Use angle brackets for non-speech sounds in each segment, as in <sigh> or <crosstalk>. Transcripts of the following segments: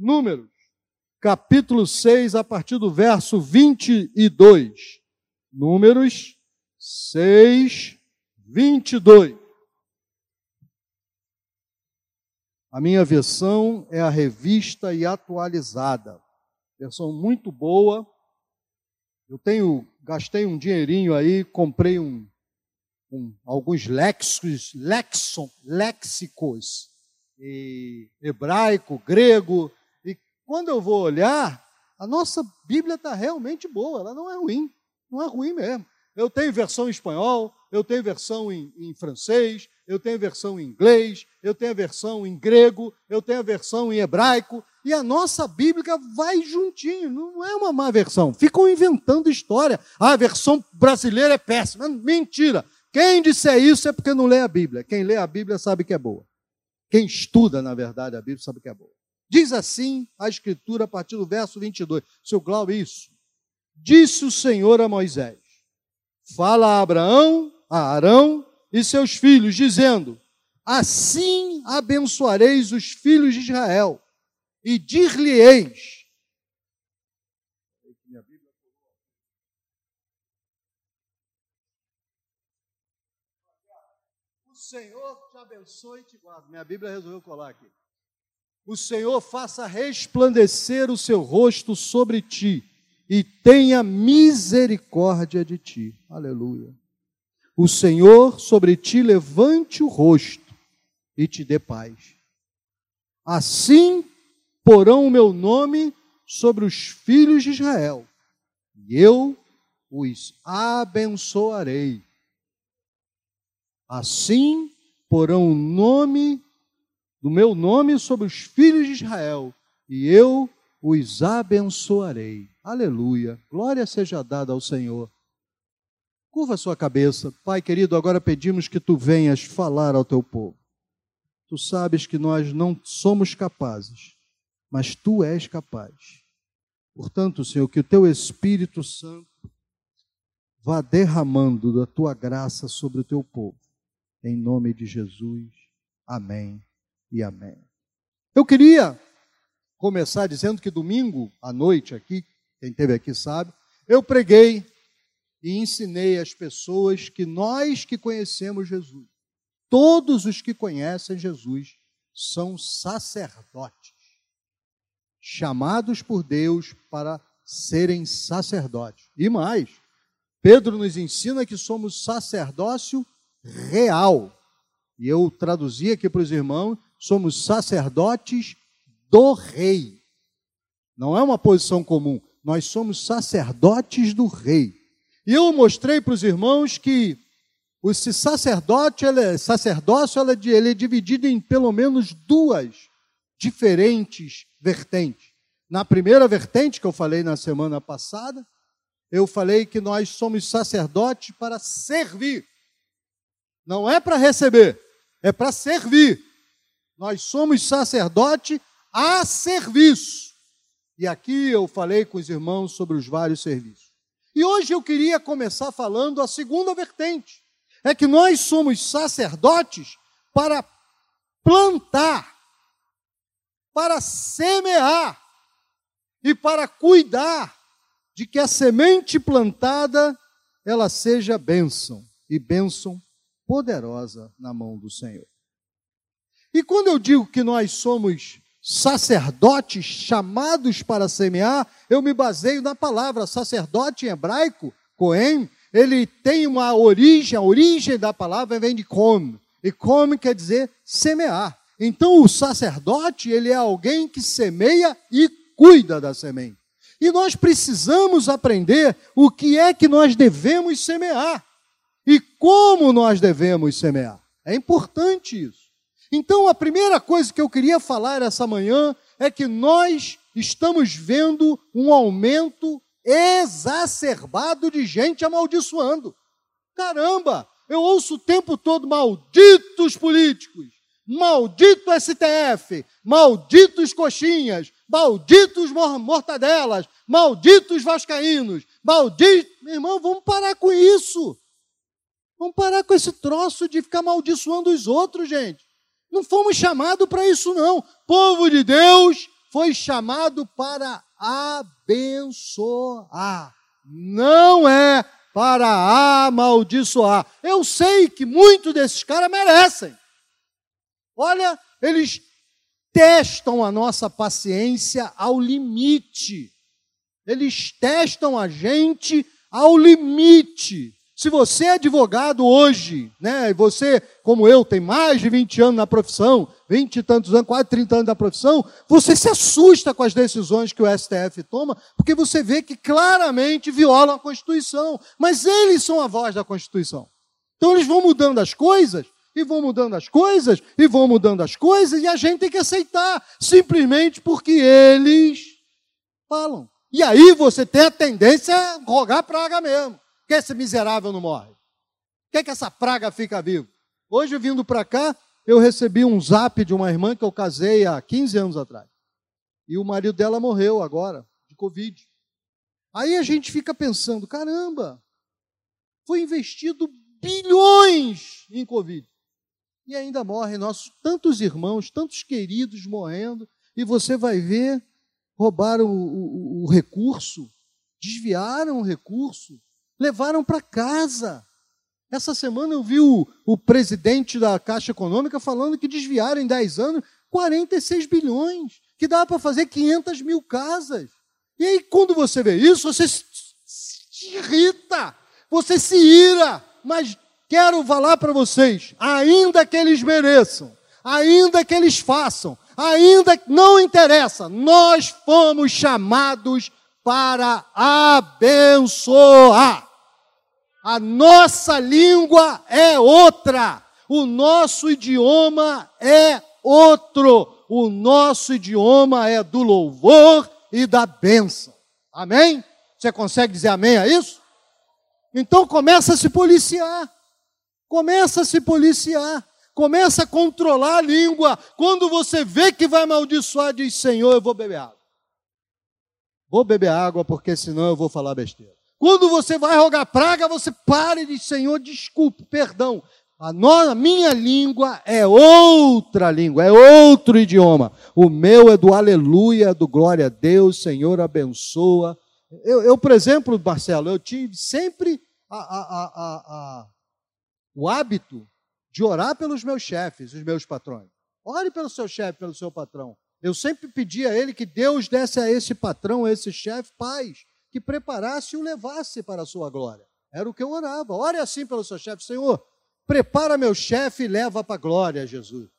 Números, capítulo 6, a partir do verso 22. Números 6, 22. A minha versão é a revista e atualizada. Versão muito boa. Eu tenho, gastei um dinheirinho aí, comprei um, um alguns léxicos, lexon, léxicos, e hebraico, grego. Quando eu vou olhar, a nossa Bíblia está realmente boa, ela não é ruim, não é ruim mesmo. Eu tenho versão em espanhol, eu tenho versão em, em, francês, eu tenho versão em inglês, eu tenho a versão em grego, eu tenho a versão em hebraico, e a nossa Bíblia vai juntinho, não é uma má versão. Ficam inventando história. Ah, a versão brasileira é péssima. Mentira. Quem disser isso é porque não lê a Bíblia. Quem lê a Bíblia sabe que é boa. Quem estuda, na verdade, a Bíblia sabe que é boa. Diz assim a Escritura a partir do verso 22. Seu Glauber, isso. Disse o Senhor a Moisés: Fala a Abraão, a Arão e seus filhos, dizendo: Assim abençoareis os filhos de Israel, e dir-lhe-eis: O Senhor te abençoe e te guarde. Minha Bíblia resolveu colar aqui. O Senhor faça resplandecer o seu rosto sobre ti e tenha misericórdia de ti. Aleluia. O Senhor sobre ti levante o rosto e te dê paz. Assim porão o meu nome sobre os filhos de Israel, e eu os abençoarei. Assim porão o nome do meu nome sobre os filhos de Israel, e eu os abençoarei. Aleluia. Glória seja dada ao Senhor. Curva a sua cabeça. Pai querido, agora pedimos que tu venhas falar ao teu povo. Tu sabes que nós não somos capazes, mas tu és capaz. Portanto, Senhor, que o teu Espírito Santo vá derramando da tua graça sobre o teu povo. Em nome de Jesus. Amém e amém. Eu queria começar dizendo que domingo à noite aqui, quem esteve aqui sabe, eu preguei e ensinei às pessoas que nós que conhecemos Jesus, todos os que conhecem Jesus, são sacerdotes, chamados por Deus para serem sacerdotes. E mais, Pedro nos ensina que somos sacerdócio real. E eu traduzi aqui para os irmãos: somos sacerdotes do rei. Não é uma posição comum. Nós somos sacerdotes do rei. E eu mostrei para os irmãos que esse sacerdote, ele é, sacerdócio, é, ele é dividido em pelo menos duas diferentes vertentes. Na primeira vertente, que eu falei na semana passada, eu falei que nós somos sacerdotes para servir. Não é para receber, é para servir. Nós somos sacerdote a serviço. E aqui eu falei com os irmãos sobre os vários serviços. E hoje eu queria começar falando a segunda vertente. É que nós somos sacerdotes para plantar, para semear e para cuidar de que a semente plantada ela seja bênção e bênção poderosa na mão do Senhor. E quando eu digo que nós somos sacerdotes chamados para semear, eu me baseio na palavra sacerdote em hebraico, Cohen, ele tem uma origem, a origem da palavra vem de com, e com quer dizer semear. Então o sacerdote, ele é alguém que semeia e cuida da semente. E nós precisamos aprender o que é que nós devemos semear e como nós devemos semear. É importante isso. Então, a primeira coisa que eu queria falar essa manhã é que nós estamos vendo um aumento exacerbado de gente amaldiçoando. Caramba, eu ouço o tempo todo malditos políticos, maldito STF, malditos coxinhas, malditos mortadelas, malditos vascaínos, malditos. Meu irmão, vamos parar com isso. Vamos parar com esse troço de ficar amaldiçoando os outros, gente. Não fomos chamados para isso, não. Povo de Deus, foi chamado para abençoar, não é para amaldiçoar. Eu sei que muitos desses caras merecem. Olha, eles testam a nossa paciência ao limite. Eles testam a gente ao limite. Se você é advogado hoje, né, e você, como eu, tem mais de 20 anos na profissão, 20 e tantos anos, quase 30 anos na profissão, você se assusta com as decisões que o STF toma, porque você vê que claramente violam a Constituição. Mas eles são a voz da Constituição. Então eles vão mudando as coisas, e vão mudando as coisas, e vão mudando as coisas, e a gente tem que aceitar, simplesmente porque eles falam. E aí você tem a tendência a rogar praga mesmo que esse miserável não morre? Por que, que essa praga fica viva? Hoje, vindo para cá, eu recebi um zap de uma irmã que eu casei há 15 anos atrás. E o marido dela morreu agora, de Covid. Aí a gente fica pensando: caramba, foi investido bilhões em Covid. E ainda morrem nossos tantos irmãos, tantos queridos morrendo, e você vai ver, roubaram o, o, o recurso, desviaram o recurso, levaram para casa. Essa semana eu vi o, o, presidente da Caixa Econômica falando que desviaram em 10 anos 46 bilhões, que dá para fazer 500 mil casas. E aí, quando você vê isso, você se, irrita, você se ira, mas quero falar para vocês, ainda que eles mereçam, ainda que eles façam, ainda que não interessa, nós fomos chamados para abençoar. A nossa língua é outra. O nosso idioma é outro. O nosso idioma é do louvor e da bênção. Amém? Você consegue dizer amém a isso? Então começa a se policiar. Começa a se policiar. Começa a controlar a língua. Quando você vê que vai amaldiçoar, diz: Senhor, eu vou beber água. Vou beber água porque senão eu vou falar besteira. Quando você vai rogar praga, você para e diz: Senhor, desculpe, perdão. A, a minha língua é outra língua, é outro idioma. O meu é do aleluia, do glória a Deus, Senhor abençoa. Eu, eu por exemplo, Marcelo, eu tive sempre a, a, o hábito de orar pelos meus chefes, os meus patrões. Ore pelo seu chefe, pelo seu patrão. Eu sempre pedi a ele que Deus desse a esse patrão, a esse chefe, paz que preparasse e o levasse para a sua glória. Era o que eu orava. Ore assim pelo seu chefe, Senhor, prepara meu chefe e leva para a glória, Jesus.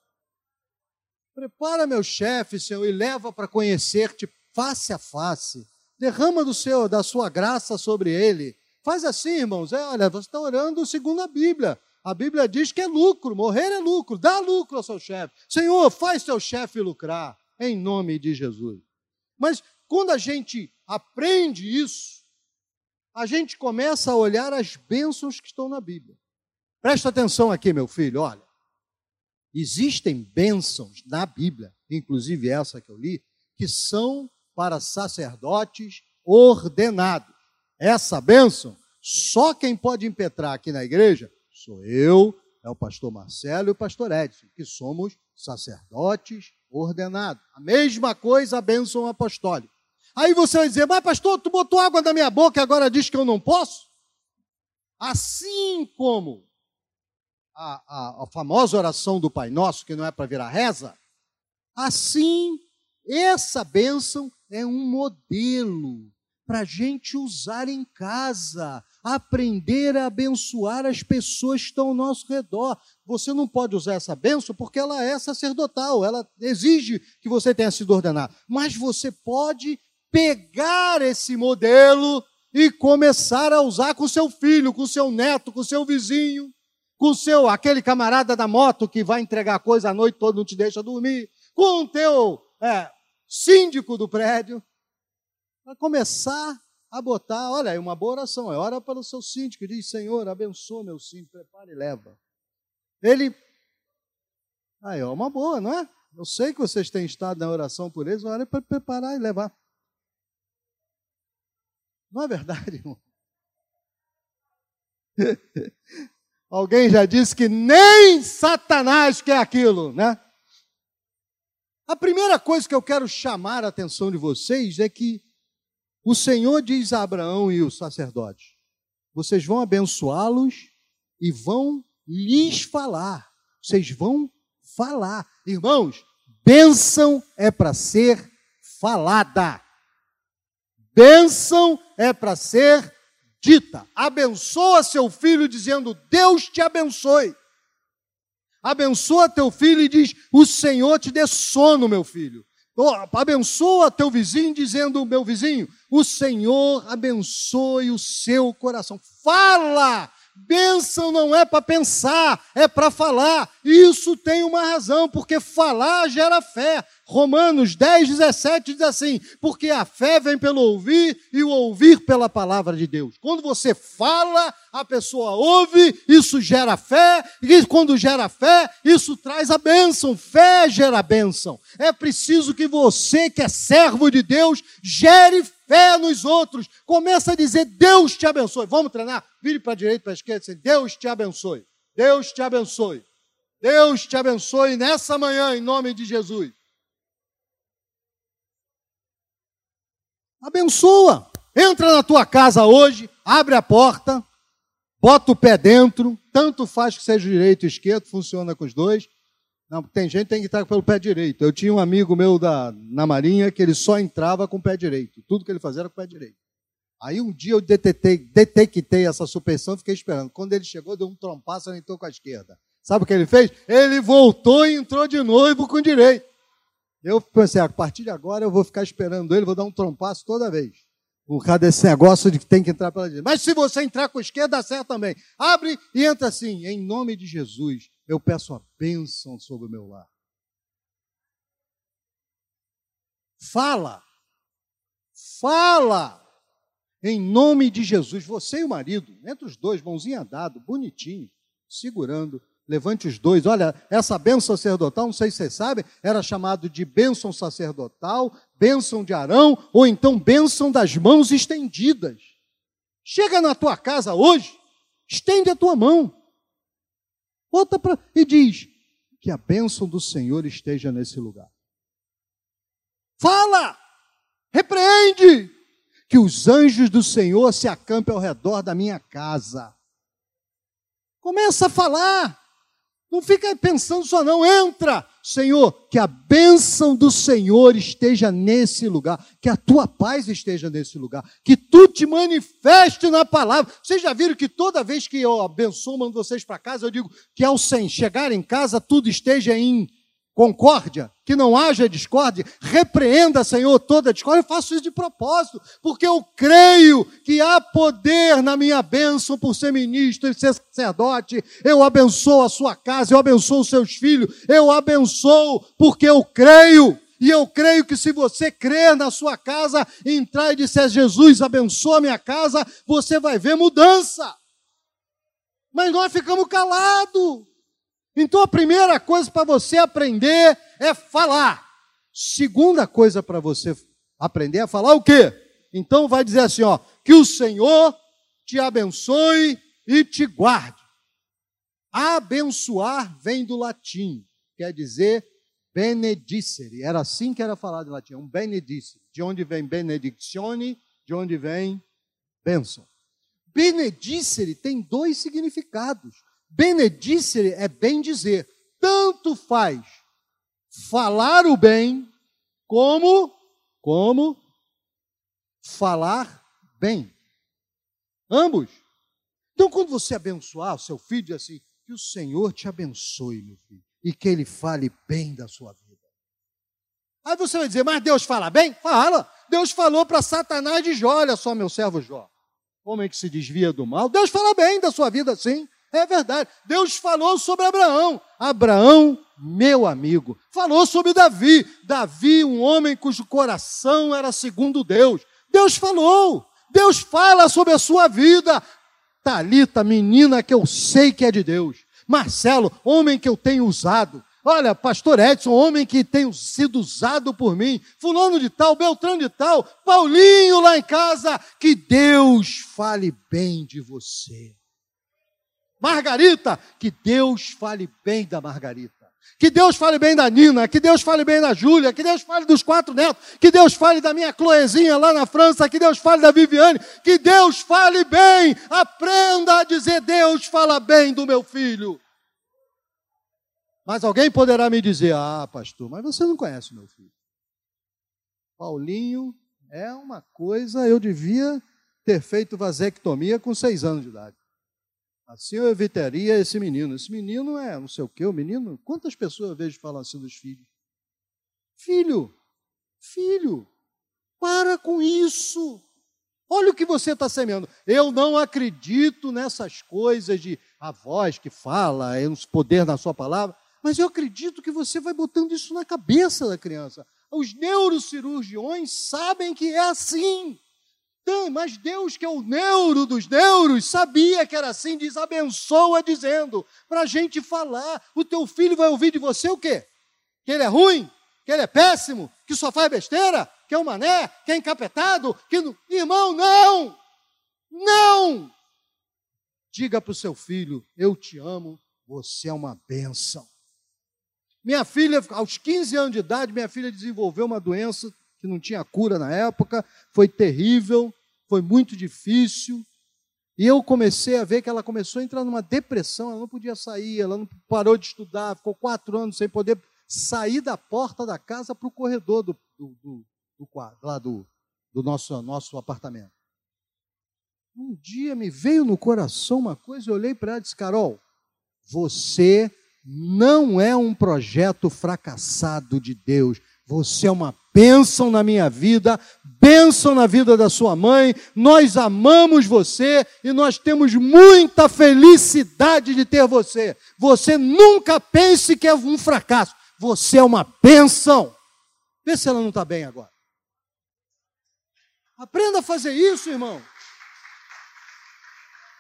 Prepara meu chefe, Senhor, e leva para conhecer-te face a face. Derrama do seu, da sua graça sobre ele. Faz assim, irmãos. É, olha, você está orando segundo a Bíblia. A Bíblia diz que é lucro, morrer é lucro, dá lucro ao seu chefe. Senhor, faz seu chefe lucrar, em nome de Jesus. Mas quando a gente aprende isso, a gente começa a olhar as bênçãos que estão na Bíblia. Presta atenção aqui, meu filho, olha. Existem bênçãos na Bíblia, inclusive essa que eu li, que são para sacerdotes ordenados. Essa bênção, só quem pode impetrar aqui na igreja sou eu, é o pastor Marcelo e o pastor Edson, que somos sacerdotes ordenados. A mesma coisa a bênção apostólica. Aí você vai dizer, mas pastor, tu botou água na minha boca e agora diz que eu não posso? Assim como a, a, a famosa oração do Pai Nosso, que não é para virar reza, assim, essa bênção é um modelo para a gente usar em casa, aprender a abençoar as pessoas que estão ao nosso redor. Você não pode usar essa bênção porque ela é sacerdotal, ela exige que você tenha sido ordenado. Mas você pode pegar esse modelo e começar a usar com seu filho, com seu neto, com seu vizinho, com seu aquele camarada da moto que vai entregar coisa à noite toda não te deixa dormir, com o teu é, síndico do prédio, para começar a botar, olha, é uma boa oração, é ora para o seu síndico, diz, Senhor, abençoa meu síndico, prepara e leva. Ele, aí, é uma boa, não é? Eu sei que vocês têm estado na oração por eles, olha para preparar e levar. Não é verdade, irmão? <laughs> Alguém já disse que nem Satanás quer aquilo, né? A primeira coisa que eu quero chamar a atenção de vocês é que o Senhor diz a Abraão e os sacerdotes: vocês vão abençoá-los e vão lhes falar. Vocês vão falar. Irmãos, bênção é para ser falada. Bênção é para ser dita. Abençoa seu filho dizendo: Deus te abençoe. Abençoa teu filho e diz: O Senhor te dê sono, meu filho. Abençoa teu vizinho dizendo: Meu vizinho, o Senhor abençoe o seu coração. Fala Bênção não é para pensar, é para falar. Isso tem uma razão, porque falar gera fé. Romanos 10, 17 diz assim: porque a fé vem pelo ouvir e o ouvir pela palavra de Deus. Quando você fala, a pessoa ouve, isso gera fé, e quando gera fé, isso traz a bênção. Fé gera bênção. É preciso que você, que é servo de Deus, gere fé nos outros. Começa a dizer: Deus te abençoe. Vamos treinar? Vire para a direita, para a esquerda, assim, Deus te abençoe. Deus te abençoe. Deus te abençoe nessa manhã, em nome de Jesus. Abençoa. Entra na tua casa hoje, abre a porta, bota o pé dentro, tanto faz que seja direito ou esquerdo, funciona com os dois. Não, tem gente que tem que estar pelo pé direito. Eu tinha um amigo meu da, na Marinha que ele só entrava com o pé direito. Tudo que ele fazia era com o pé direito. Aí um dia eu detetei, detectei essa suspensão e fiquei esperando. Quando ele chegou, deu um trompaço e entrou com a esquerda. Sabe o que ele fez? Ele voltou e entrou de novo com o direito. Eu pensei, a partir de agora eu vou ficar esperando ele, vou dar um trompaço toda vez. Por causa desse negócio de que tem que entrar pela direita. Mas se você entrar com a esquerda, dá certo também. Abre e entra assim, em nome de Jesus. Eu peço a bênção sobre o meu lar. Fala. Fala. Em nome de Jesus, você e o marido, entre os dois, mãozinha dado, bonitinho, segurando, levante os dois. Olha, essa bênção sacerdotal, não sei se vocês sabem, era chamado de bênção sacerdotal, bênção de Arão, ou então bênção das mãos estendidas. Chega na tua casa hoje, estende a tua mão. Bota para e diz que a bênção do Senhor esteja nesse lugar. Fala! Repreende! que os anjos do Senhor se acampem ao redor da minha casa. Começa a falar. Não fica pensando só não, entra. Senhor, que a bênção do Senhor esteja nesse lugar, que a tua paz esteja nesse lugar, que tu te manifeste na palavra. Vocês já viram que toda vez que eu abençoo, mando vocês para casa, eu digo que ao chegar em casa tudo esteja em concórdia, que não haja discórdia, repreenda, Senhor, toda discórdia. Eu faço isso de propósito, porque eu creio que há poder na minha bênção por ser ministro e ser sacerdote. Eu abençoo a sua casa, eu abençoo os seus filhos, eu abençoo porque eu creio. E eu creio que se você crer na sua casa, entrar e disser, Jesus, abençoa minha casa, você vai ver mudança. Mas nós ficamos calados. Então a primeira coisa para você aprender é falar. Segunda coisa para você aprender é falar o quê? Então vai dizer assim, ó, que o Senhor te abençoe e te guarde. Abençoar vem do latim, quer dizer benedicere. Era assim que era falado em latim, um benedicere. De onde vem benedictione, de onde vem bênção. Benedicere tem dois significados. Benedicere é bem dizer. Tanto faz falar o bem como como falar bem. Ambos. Então, quando você abençoar o seu filho, diz assim: que o Senhor te abençoe, meu filho, e que ele fale bem da sua vida. Aí você vai dizer, mas Deus fala bem? Fala. Deus falou para Satanás de Jó: olha só, meu servo Jó, homem que se desvia do mal. Deus fala bem da sua vida, sim. É verdade. Deus falou sobre Abraão. Abraão, meu amigo. Falou sobre Davi. Davi, um homem cujo coração era segundo Deus. Deus falou. Deus fala sobre a sua vida. Talita, menina que eu sei que é de Deus. Marcelo, homem que eu tenho usado. Olha, pastor Edson, homem que tem sido usado por mim, fulano de tal, Beltrano de tal, Paulinho lá em casa, que Deus fale bem de você. Margarita, que Deus fale bem da Margarita. Que Deus fale bem da Nina, que Deus fale bem da Júlia, que Deus fale dos quatro netos, que Deus fale da minha Cloezinha lá na França, que Deus fale da Viviane, que Deus fale bem. Aprenda a dizer: Deus fala bem do meu filho. Mas alguém poderá me dizer: Ah, pastor, mas você não conhece meu filho. Paulinho é uma coisa, eu devia ter feito vasectomia com seis anos de idade. Assim eu evitaria esse menino. Esse menino é não sei o quê, o menino. Quantas pessoas eu vejo falar assim dos filhos? Filho, filho, para com isso. Olha o que você está semeando. Eu não acredito nessas coisas de a voz que fala, é um poder na sua palavra, mas eu acredito que você vai botando isso na cabeça da criança. Os neurocirurgiões sabem que é assim. Mas Deus, que é o neuro dos neuros, sabia que era assim, diz, abençoa dizendo, para a gente falar. O teu filho vai ouvir de você o quê? Que ele é ruim? Que ele é péssimo? Que só faz besteira? Que é um mané? Que é encapetado? Que não... Irmão, não! Não! Diga para o seu filho, eu te amo, você é uma bênção. Minha filha, aos 15 anos de idade, minha filha desenvolveu uma doença que não tinha cura na época, foi terrível, foi muito difícil. E eu comecei a ver que ela começou a entrar numa depressão, ela não podia sair, ela não parou de estudar, ficou quatro anos sem poder sair da porta da casa para o corredor do, do, do, do quadro, lá do, do nosso, nosso apartamento. Um dia me veio no coração uma coisa, eu olhei para ela e disse, Carol, você não é um projeto fracassado de Deus, você é uma bênção na minha vida, bênção na vida da sua mãe. Nós amamos você e nós temos muita felicidade de ter você. Você nunca pense que é um fracasso. Você é uma bênção. Vê se ela não está bem agora. Aprenda a fazer isso, irmão.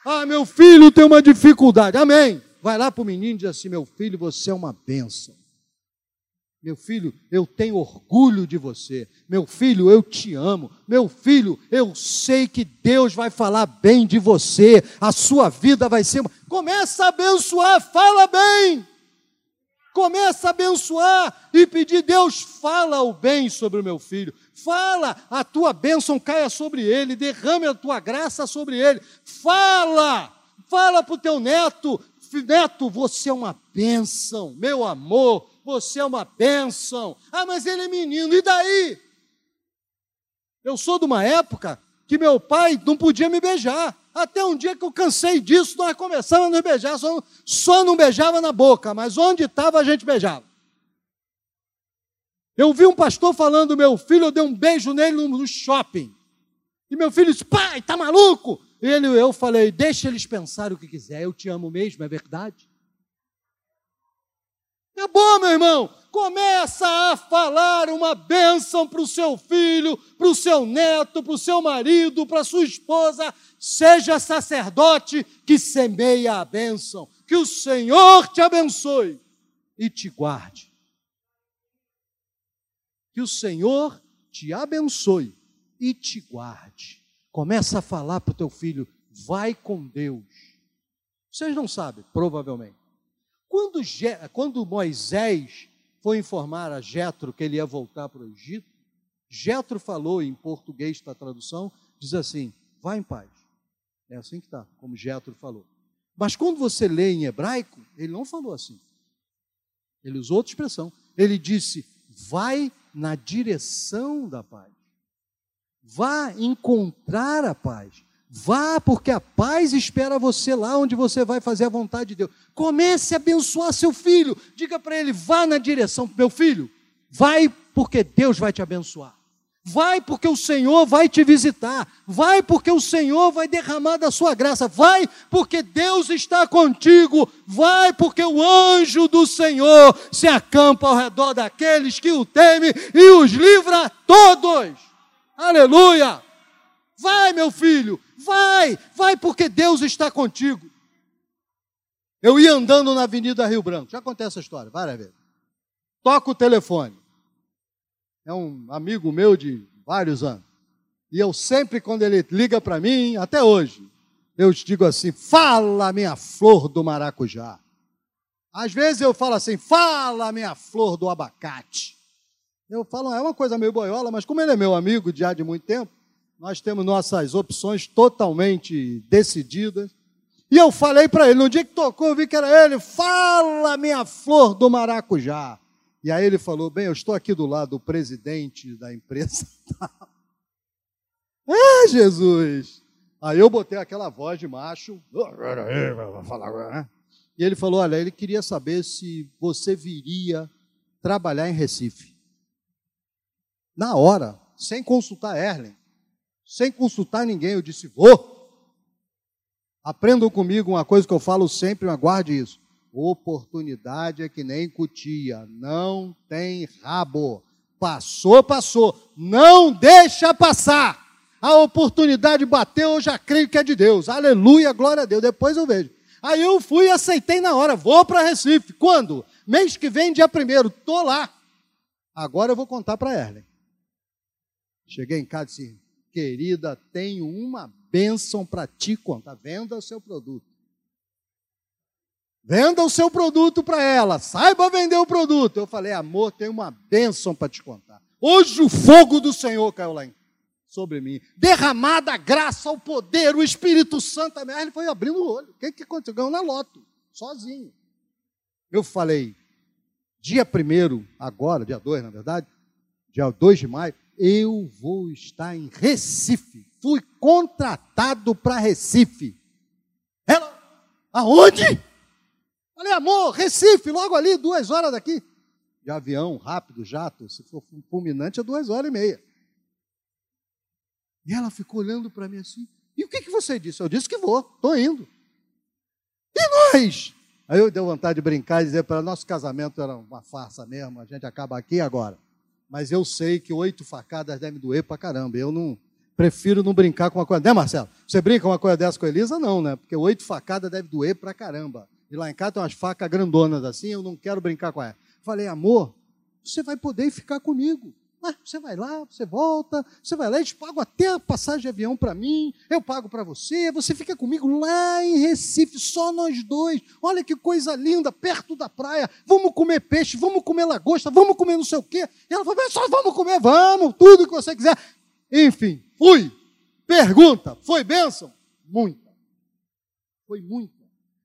Ah, meu filho tem uma dificuldade. Amém. Vai lá para o menino e diz assim: meu filho, você é uma bênção. Meu filho, eu tenho orgulho de você. Meu filho, eu te amo. Meu filho, eu sei que Deus vai falar bem de você. A sua vida vai ser. Começa a abençoar, fala bem. Começa a abençoar e pedir, Deus, fala o bem sobre o meu filho. Fala, a tua bênção caia sobre ele, derrame a tua graça sobre ele. Fala, fala para o teu neto, neto, você é uma bênção, meu amor, você é uma bênção. Ah, mas ele é menino, e daí? Eu sou de uma época que meu pai não podia me beijar. Até um dia que eu cansei disso, nós começamos a nos beijar, só, só não beijava na boca, mas onde estava a gente beijava. Eu vi um pastor falando, meu filho, eu dei um beijo nele no, shopping. E meu filho disse, pai, tá maluco? E ele, eu falei, deixa eles pensarem o que quiser, eu te amo mesmo, é verdade? É bom, meu irmão. Começa a falar uma bênção para o seu filho, para o seu neto, para o seu marido, para a sua esposa. Seja sacerdote que semeia a bênção. Que o Senhor te abençoe e te guarde. Que o Senhor te abençoe e te guarde. Começa a falar para o teu filho, vai com Deus. Vocês não sabem, provavelmente. Quando, quando Moisés foi informar a Jetro que ele ia voltar para o Egito, Jetro falou em português da tradução, diz assim: "Vá em paz". É assim que está, como Jetro falou. Mas quando você lê em hebraico, ele não falou assim. Ele usou outra expressão. Ele disse: "Vai na direção da paz. Vá encontrar a paz. Vá, porque a paz espera você lá onde você vai fazer a vontade de Deus. Comece a abençoar seu filho. Diga para ele: vá na direção, meu filho. Vai, porque Deus vai te abençoar. Vai, porque o Senhor vai te visitar. Vai, porque o Senhor vai derramar da sua graça. Vai, porque Deus está contigo. Vai, porque o anjo do Senhor se acampa ao redor daqueles que o temem e os livra todos. Aleluia! Vai, meu filho, vai, vai, porque Deus está contigo. Eu ia andando na Avenida Rio Branco, já contei essa história várias vezes. Toca o telefone. É um amigo meu de vários anos. E eu sempre, quando ele liga para mim, até hoje, eu digo assim: fala, minha flor do maracujá. Às vezes eu falo assim, fala minha flor do abacate. Eu falo, é uma coisa meio boiola, mas como ele é meu amigo já de muito tempo, nós temos nossas opções totalmente decididas. E eu falei para ele, no dia que tocou, eu vi que era ele, fala minha flor do maracujá. E aí ele falou, bem, eu estou aqui do lado do presidente da empresa. <laughs> ah, Jesus! Aí eu botei aquela voz de macho. E ele falou, olha, ele queria saber se você viria trabalhar em Recife. Na hora, sem consultar Erlen sem consultar ninguém. Eu disse: vou. Aprendam comigo uma coisa que eu falo sempre, aguarde isso. Oportunidade é que nem cutia, não tem rabo. Passou, passou. Não deixa passar. A oportunidade bateu, eu já creio que é de Deus. Aleluia, glória a Deus. Depois eu vejo. Aí eu fui e aceitei na hora. Vou para Recife. Quando? Mês que vem, dia primeiro. Estou lá. Agora eu vou contar para Erlen. Cheguei em casa e disse, querida, tenho uma bênção para te contar. Venda o seu produto. Venda o seu produto para ela. Saiba vender o produto. Eu falei, amor, tenho uma bênção para te contar. Hoje o fogo do Senhor caiu lá em, sobre mim. Derramada a graça, o poder, o Espírito Santo. Ele foi abrindo o olho. O que, que aconteceu? Ganhou na loto, sozinho. Eu falei, dia primeiro, agora, dia 2, na verdade, dia 2 de maio, eu vou estar em Recife. Fui contratado para Recife. Ela, aonde? Falei, amor, Recife, logo ali, duas horas daqui. De avião, rápido, jato, se for fulminante, é duas horas e meia. E ela ficou olhando para mim assim, e o que, que você disse? Eu disse que vou, estou indo. E nós? Aí eu dei vontade de brincar e dizer para nosso casamento era uma farsa mesmo, a gente acaba aqui agora mas eu sei que oito facadas devem doer pra caramba. Eu não prefiro não brincar com uma coisa. Né, Marcelo? Você brinca uma coisa dessa com a Elisa? Não, né? Porque oito facadas deve doer pra caramba. E lá em casa tem umas facas grandonas assim, eu não quero brincar com ela. Falei, amor, você vai poder ficar comigo. Ah, você vai lá, você volta, você vai lá, eles pagam até a passagem de avião para mim, eu pago para você, você fica comigo lá em Recife, só nós dois. Olha que coisa linda, perto da praia. Vamos comer peixe, vamos comer lagosta, vamos comer não sei o quê. E ela falou, só vamos comer, vamos, tudo que você quiser. Enfim, fui. Pergunta, foi bênção? Muita. Foi muita.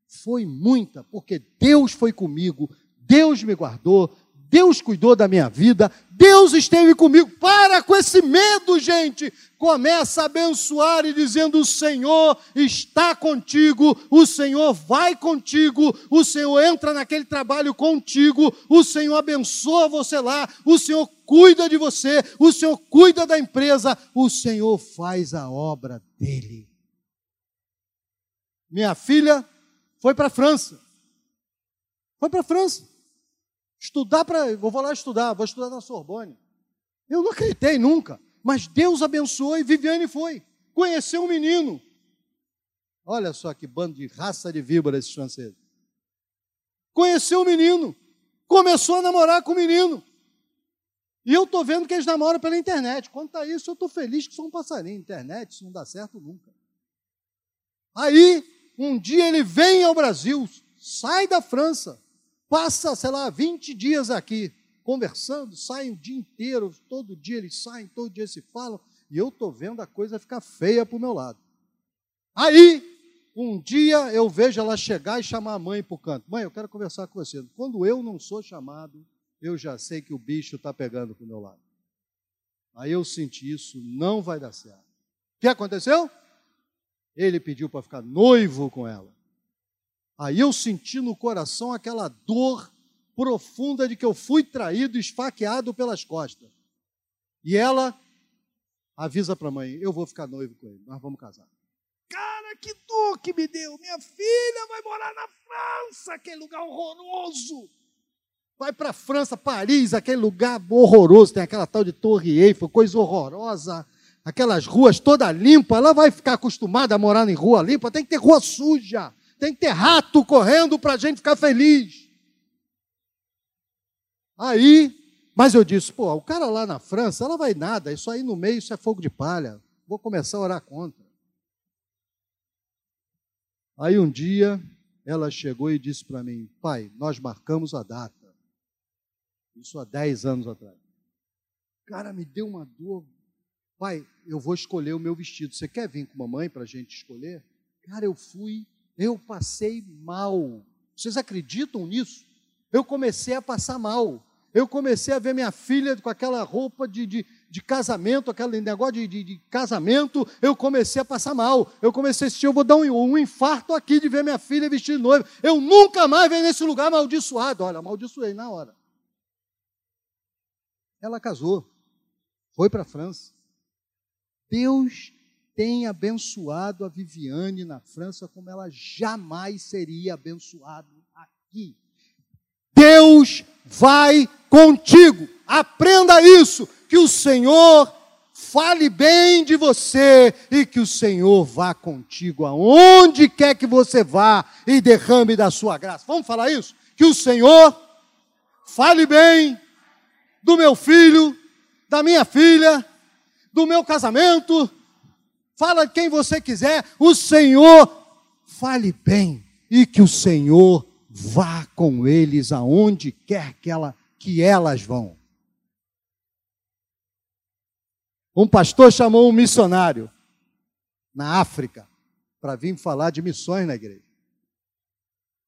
Foi muita, porque Deus foi comigo, Deus me guardou, Deus cuidou da minha vida, Deus esteve comigo. Para com esse medo, gente. Começa a abençoar e dizendo: O Senhor está contigo, o Senhor vai contigo, o Senhor entra naquele trabalho contigo, o Senhor abençoa você lá, o Senhor cuida de você, o Senhor cuida da empresa, o Senhor faz a obra dele. Minha filha foi para a França. Foi para a França. Estudar para. Vou lá estudar, vou estudar na Sorbonne. Eu não acreditei nunca. Mas Deus abençoou e Viviane foi. Conheceu um menino. Olha só que bando de raça de víbora esses franceses. Conheceu o um menino. Começou a namorar com o menino. E eu estou vendo que eles namoram pela internet. Quanto a isso, eu estou feliz que sou um passarinho. Internet, isso não dá certo nunca. Aí, um dia ele vem ao Brasil, sai da França, passa, sei lá, 20 dias aqui, conversando, saem o dia inteiro, todo dia eles saem, todo dia se falam, e eu estou vendo a coisa ficar feia para o meu lado. Aí, um dia eu vejo ela chegar e chamar a mãe para o canto. Mãe, eu quero conversar com você. Quando eu não sou chamado, eu já sei que o bicho está pegando para o meu lado. Aí eu senti isso, não vai dar certo. O que aconteceu? Ele pediu para ficar noivo com ela. Aí eu senti no coração aquela dor profunda de que eu fui traído, esfaqueado pelas costas. E ela avisa para a mãe: Eu vou ficar noivo com ele, nós vamos casar. Cara, que dor que me deu! Minha filha vai morar na França, aquele lugar horroroso. Vai para a França, Paris, aquele lugar horroroso. Tem aquela tal de Torre Eiffel, coisa horrorosa. Aquelas ruas toda limpa. Ela vai ficar acostumada a morar em rua limpa. Tem que ter rua suja. Tem que ter rato correndo para a gente ficar feliz. Aí, mas eu disse, pô, o cara lá na França, ela vai nada, isso aí no meio, isso é fogo de palha. Vou começar a orar contra. Aí um dia, ela chegou e disse para mim: Pai, nós marcamos a data. Isso há 10 anos atrás. Cara, me deu uma dor. Pai, eu vou escolher o meu vestido. Você quer vir com mamãe para a gente escolher? Cara, eu fui, eu passei mal. Vocês acreditam nisso? Eu comecei a passar mal. Eu comecei a ver minha filha com aquela roupa de, de, de casamento, aquele negócio de, de, de, casamento. Eu comecei a passar mal. Eu comecei a assistir, eu vou dar um, um infarto aqui de ver minha filha vestida de noiva. Eu nunca mais venho nesse lugar amaldiçoado. Olha, amaldiçoei na hora. Ela casou, foi para a França. Deus tem abençoado a Viviane na França como ela jamais seria abençoada aqui. Deus vai contigo. Aprenda isso, que o Senhor fale bem de você e que o Senhor vá contigo aonde quer que você vá e derrame da sua graça. Vamos falar isso? Que o Senhor fale bem do meu filho, da minha filha, do meu casamento, fala quem você quiser, o Senhor fale bem e que o Senhor vá com eles aonde quer que, ela, que elas vão. Um pastor chamou um missionário na África para vir falar de missões na igreja.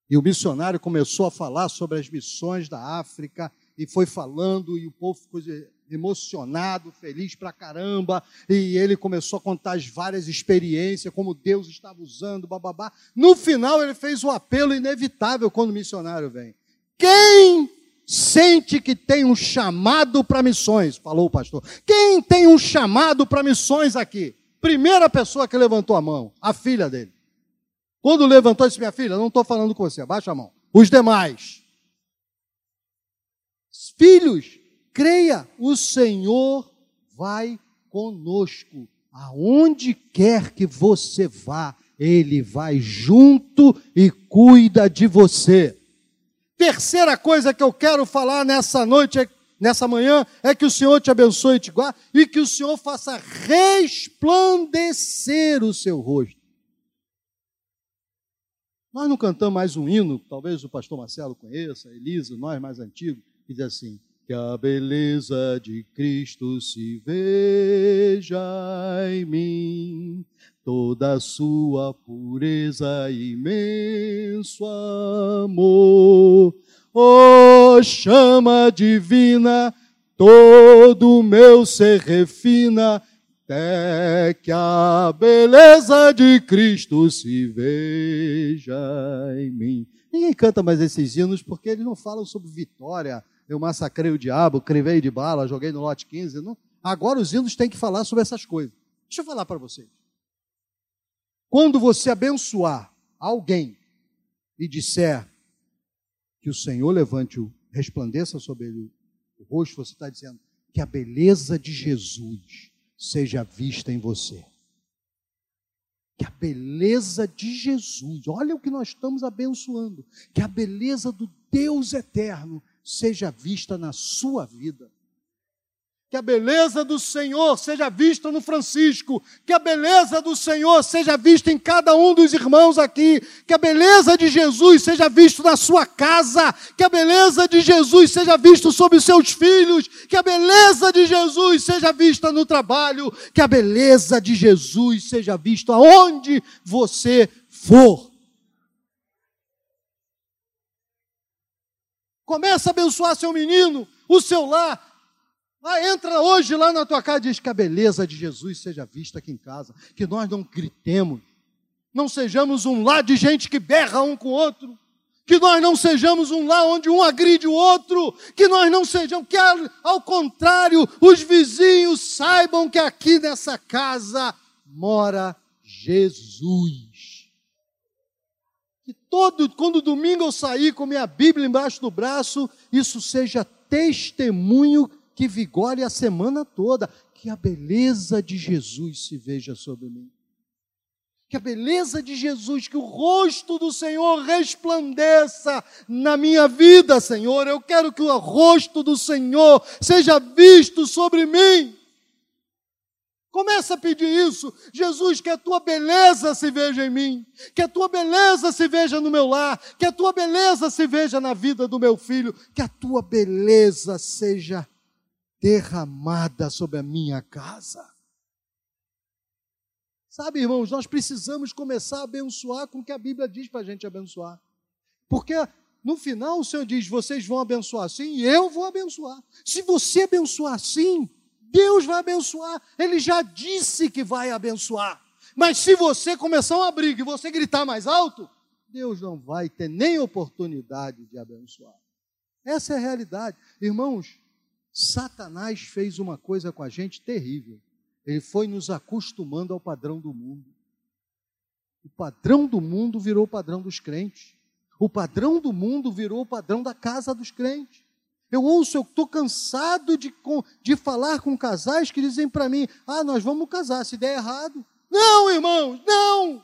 E o missionário começou a falar sobre as missões da África e foi falando, e o povo ficou emocionado, feliz pra caramba, e ele começou a contar as várias experiências, como Deus estava usando, bababá. No final, ele fez o apelo inevitável quando o missionário vem. Quem sente que tem um chamado para missões? Falou o pastor. Quem tem um chamado para missões aqui? Primeira pessoa que levantou a mão, a filha dele. Quando levantou, disse: Minha filha, não estou falando com você, abaixa a mão. Os demais. Filhos, creia, o Senhor vai conosco. Aonde quer que você vá, Ele vai junto e cuida de você. Terceira coisa que eu quero falar nessa noite, nessa manhã, é que o Senhor te abençoe e te guarde e que o Senhor faça resplandecer o seu rosto. Nós não cantamos mais um hino, talvez o pastor Marcelo conheça, Elisa, nós mais antigos, que diz assim: que a beleza de Cristo se veja em mim, toda a sua pureza imenso amor. Oh, chama divina, todo o meu ser refina, até que a beleza de Cristo se veja em mim. Ninguém canta mais esses hinos porque eles não falam sobre vitória, eu massacrei o diabo, crivei de bala, joguei no lote 15. Não. Agora os hinos têm que falar sobre essas coisas. Deixa eu falar para vocês. Quando você abençoar alguém e disser que o Senhor levante o resplandeça sobre ele o rosto, você está dizendo que a beleza de Jesus seja vista em você. Que a beleza de Jesus, olha o que nós estamos abençoando, que a beleza do Deus eterno seja vista na sua vida. Que a beleza do Senhor seja vista no Francisco, que a beleza do Senhor seja vista em cada um dos irmãos aqui, que a beleza de Jesus seja vista na sua casa, que a beleza de Jesus seja vista sobre os seus filhos, que a beleza de Jesus seja vista no trabalho, que a beleza de Jesus seja vista aonde você for. Começa a abençoar seu menino, o seu lar. Ah, entra hoje lá na tua casa e diz que a beleza de Jesus seja vista aqui em casa. Que nós não gritemos. Não sejamos um lar de gente que berra um com o outro. Que nós não sejamos um lar onde um agride o outro. Que nós não sejamos, que ao contrário, os vizinhos saibam que aqui nessa casa mora Jesus todo, quando domingo eu sair com minha Bíblia embaixo do braço, isso seja testemunho que vigore a semana toda, que a beleza de Jesus se veja sobre mim. Que a beleza de Jesus, que o rosto do Senhor resplandeça na minha vida, Senhor. Eu quero que o rosto do Senhor seja visto sobre mim. Começa a pedir isso. Jesus, que a tua beleza se veja em mim, que a tua beleza se veja no meu lar, que a tua beleza se veja na vida do meu filho, que a tua beleza seja derramada sobre a minha casa. Sabe, irmãos, nós precisamos começar a abençoar com o que a Bíblia diz para a gente abençoar. Porque no final o Senhor diz: vocês vão abençoar assim e eu vou abençoar. Se você abençoar assim, Deus vai abençoar. Ele já disse que vai abençoar. Mas se você começar uma briga e você gritar mais alto, Deus não vai ter nem oportunidade de abençoar. Essa é a realidade. Irmãos, Satanás fez uma coisa com a gente terrível. Ele foi nos acostumando ao padrão do mundo. O padrão do mundo virou o padrão dos crentes. O padrão do mundo virou o padrão da casa dos crentes. Eu ouço, eu estou cansado de, de falar com casais que dizem para mim: ah, nós vamos casar, se der errado. Não, irmãos, não!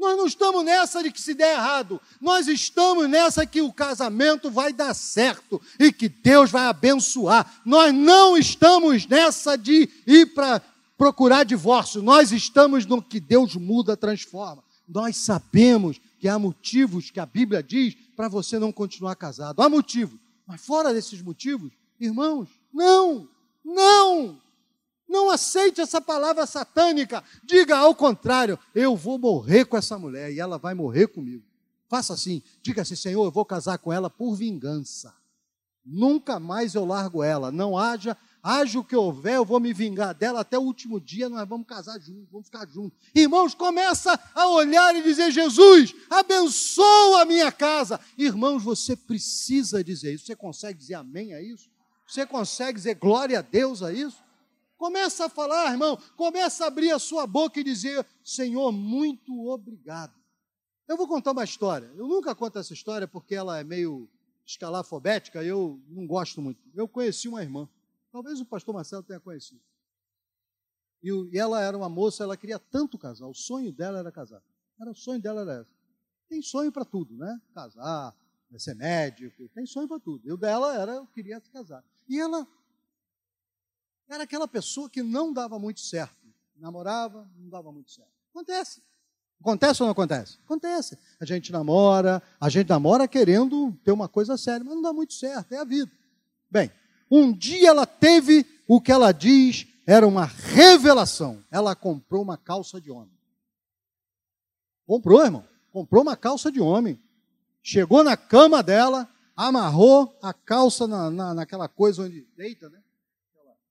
Nós não estamos nessa de que se der errado, nós estamos nessa que o casamento vai dar certo e que Deus vai abençoar. Nós não estamos nessa de ir para procurar divórcio, nós estamos no que Deus muda, transforma. Nós sabemos que há motivos que a Bíblia diz para você não continuar casado. Há motivos. Mas fora desses motivos, irmãos, não, não, não aceite essa palavra satânica. Diga ao contrário, eu vou morrer com essa mulher e ela vai morrer comigo. Faça assim, diga assim, Senhor, eu vou casar com ela por vingança. Nunca mais eu largo ela. Não haja haja o que houver, eu vou me vingar dela até o último dia, nós vamos casar juntos, vamos ficar juntos. Irmãos, começa a olhar e dizer: Jesus, abençoa a minha casa. Irmãos, você precisa dizer isso. Você consegue dizer amém a isso? Você consegue dizer glória a Deus a isso? Começa a falar, irmão, começa a abrir a sua boca e dizer: Senhor, muito obrigado. Eu vou contar uma história. Eu nunca conto essa história porque ela é meio escalafobética, eu não gosto muito. Eu conheci uma irmã. Talvez o pastor Marcelo tenha conhecido. E, ela era uma moça, ela queria tanto casar, o sonho dela era casar. Era, o sonho dela era esse. Tem sonho para tudo, né? Casar, ser médico, tem sonho para tudo. E o dela era, eu queria se casar. E ela era aquela pessoa que não dava muito certo. Namorava, não dava muito certo. Acontece. Acontece ou não acontece? Acontece. A gente namora, a gente namora querendo ter uma coisa séria, mas não dá muito certo, é a vida. Bem, um dia ela teve o que ela diz era uma revelação. Ela comprou uma calça de homem. Comprou, irmão. Comprou uma calça de homem. Chegou na cama dela, amarrou a calça na, na, naquela coisa onde deita, né?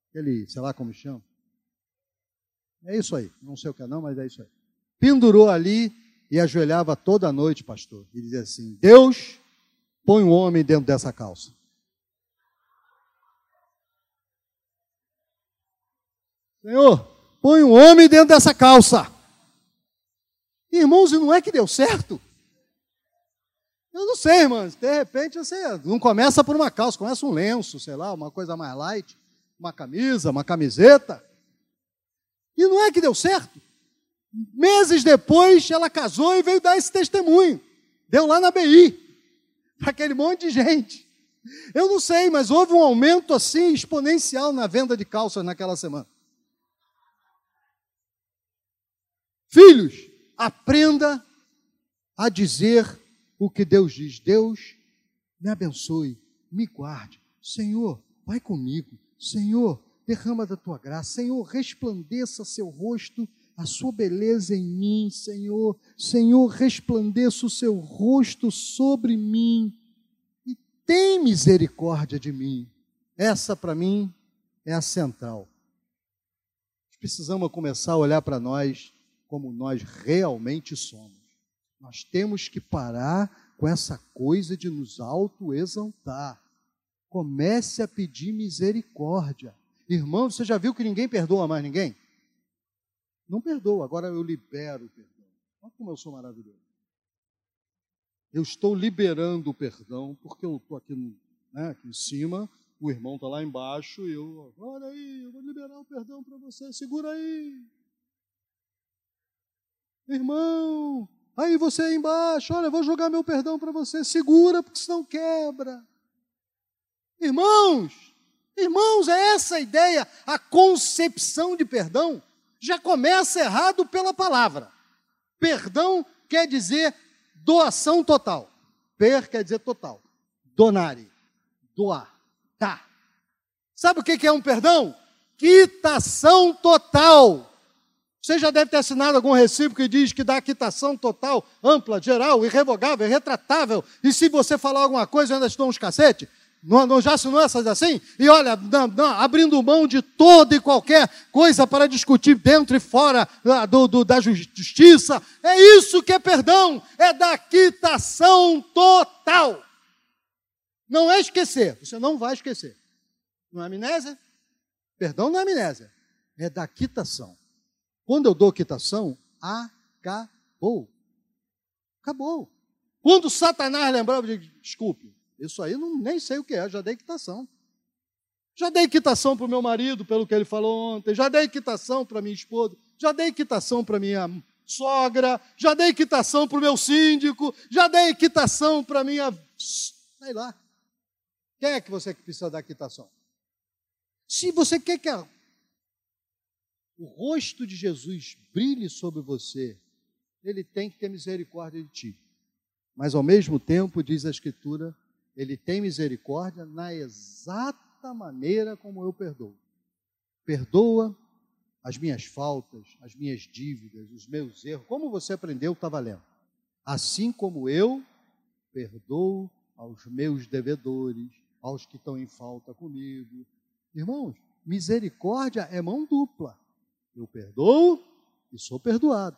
Aquele, sei lá como chama. É isso aí. Não sei o que é não, mas é isso aí. Pendurou ali e ajoelhava toda noite, pastor. E dizia assim: Deus, põe um homem dentro dessa calça. Senhor, põe um homem dentro dessa calça. Irmãos, e não é que deu certo? Eu não sei, irmãos. De repente você não começa por uma calça, começa um lenço, sei lá, uma coisa mais light, uma camisa, uma camiseta. E não é que deu certo. Meses depois, ela casou e veio dar esse testemunho. Deu lá na BI, para aquele monte de gente. Eu não sei, mas houve um aumento assim exponencial na venda de calças naquela semana. Filhos, aprenda a dizer o que Deus diz. Deus, me abençoe, me guarde. Senhor, vai comigo. Senhor, derrama da tua graça. Senhor, resplandeça seu rosto, a sua beleza em mim, Senhor. Senhor, resplandeça o seu rosto sobre mim e tem misericórdia de mim. Essa, para mim, é a central. Precisamos começar a olhar para nós como nós realmente somos. Nós temos que parar com essa coisa de nos autoexaltar. Comece a pedir misericórdia. Irmão, você já viu que ninguém perdoa mais ninguém? Não perdoa, agora eu libero o perdão. Olha como eu sou maravilhoso. Eu estou liberando o perdão, porque eu estou aqui, né, aqui em cima, o irmão está lá embaixo, e eu, olha aí, eu vou liberar o perdão para você, segura aí. Irmão, aí você aí embaixo, olha, vou jogar meu perdão para você, segura, porque senão quebra. Irmãos, Irmãos, é essa a ideia, a concepção de perdão já começa errado pela palavra. Perdão quer dizer doação total. Per quer dizer total. Donare, doar, tá. Sabe o que é um perdão? Quitação total. Você já deve ter assinado algum recibo que diz que dá quitação total, ampla, geral, irrevogável, retratável. E se você falar alguma coisa, eu ainda estou uns cacete. Não, não já assinou essas assim? E olha, não, não, abrindo mão de toda e qualquer coisa para discutir dentro e fora ah, do, do, da justiça. É isso que é perdão, é da quitação total. Não é esquecer, você não vai esquecer. Não é amnésia? Perdão não é amnésia, é da quitação. Quando eu dou quitação, acabou. Acabou. Quando Satanás lembrava, de desculpe, isso aí não, nem sei o que é, já dei quitação. Já dei quitação para o meu marido, pelo que ele falou ontem, já dei quitação para minha esposa, já dei quitação para minha sogra, já dei quitação para o meu síndico, já dei quitação para minha. Sei lá. Quem é que você precisa dar quitação? Se você quer que a... o rosto de Jesus brilhe sobre você, ele tem que ter misericórdia de ti. Mas ao mesmo tempo, diz a Escritura, ele tem misericórdia na exata maneira como eu perdoo. Perdoa as minhas faltas, as minhas dívidas, os meus erros. Como você aprendeu, está valendo. Assim como eu perdoo aos meus devedores, aos que estão em falta comigo. Irmãos, misericórdia é mão dupla. Eu perdoo e sou perdoado.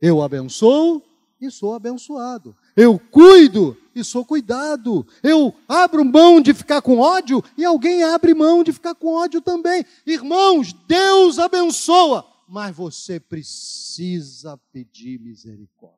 Eu abençoo e sou abençoado. Eu cuido e sou cuidado. Eu abro mão de ficar com ódio e alguém abre mão de ficar com ódio também. Irmãos, Deus abençoa, mas você precisa pedir misericórdia.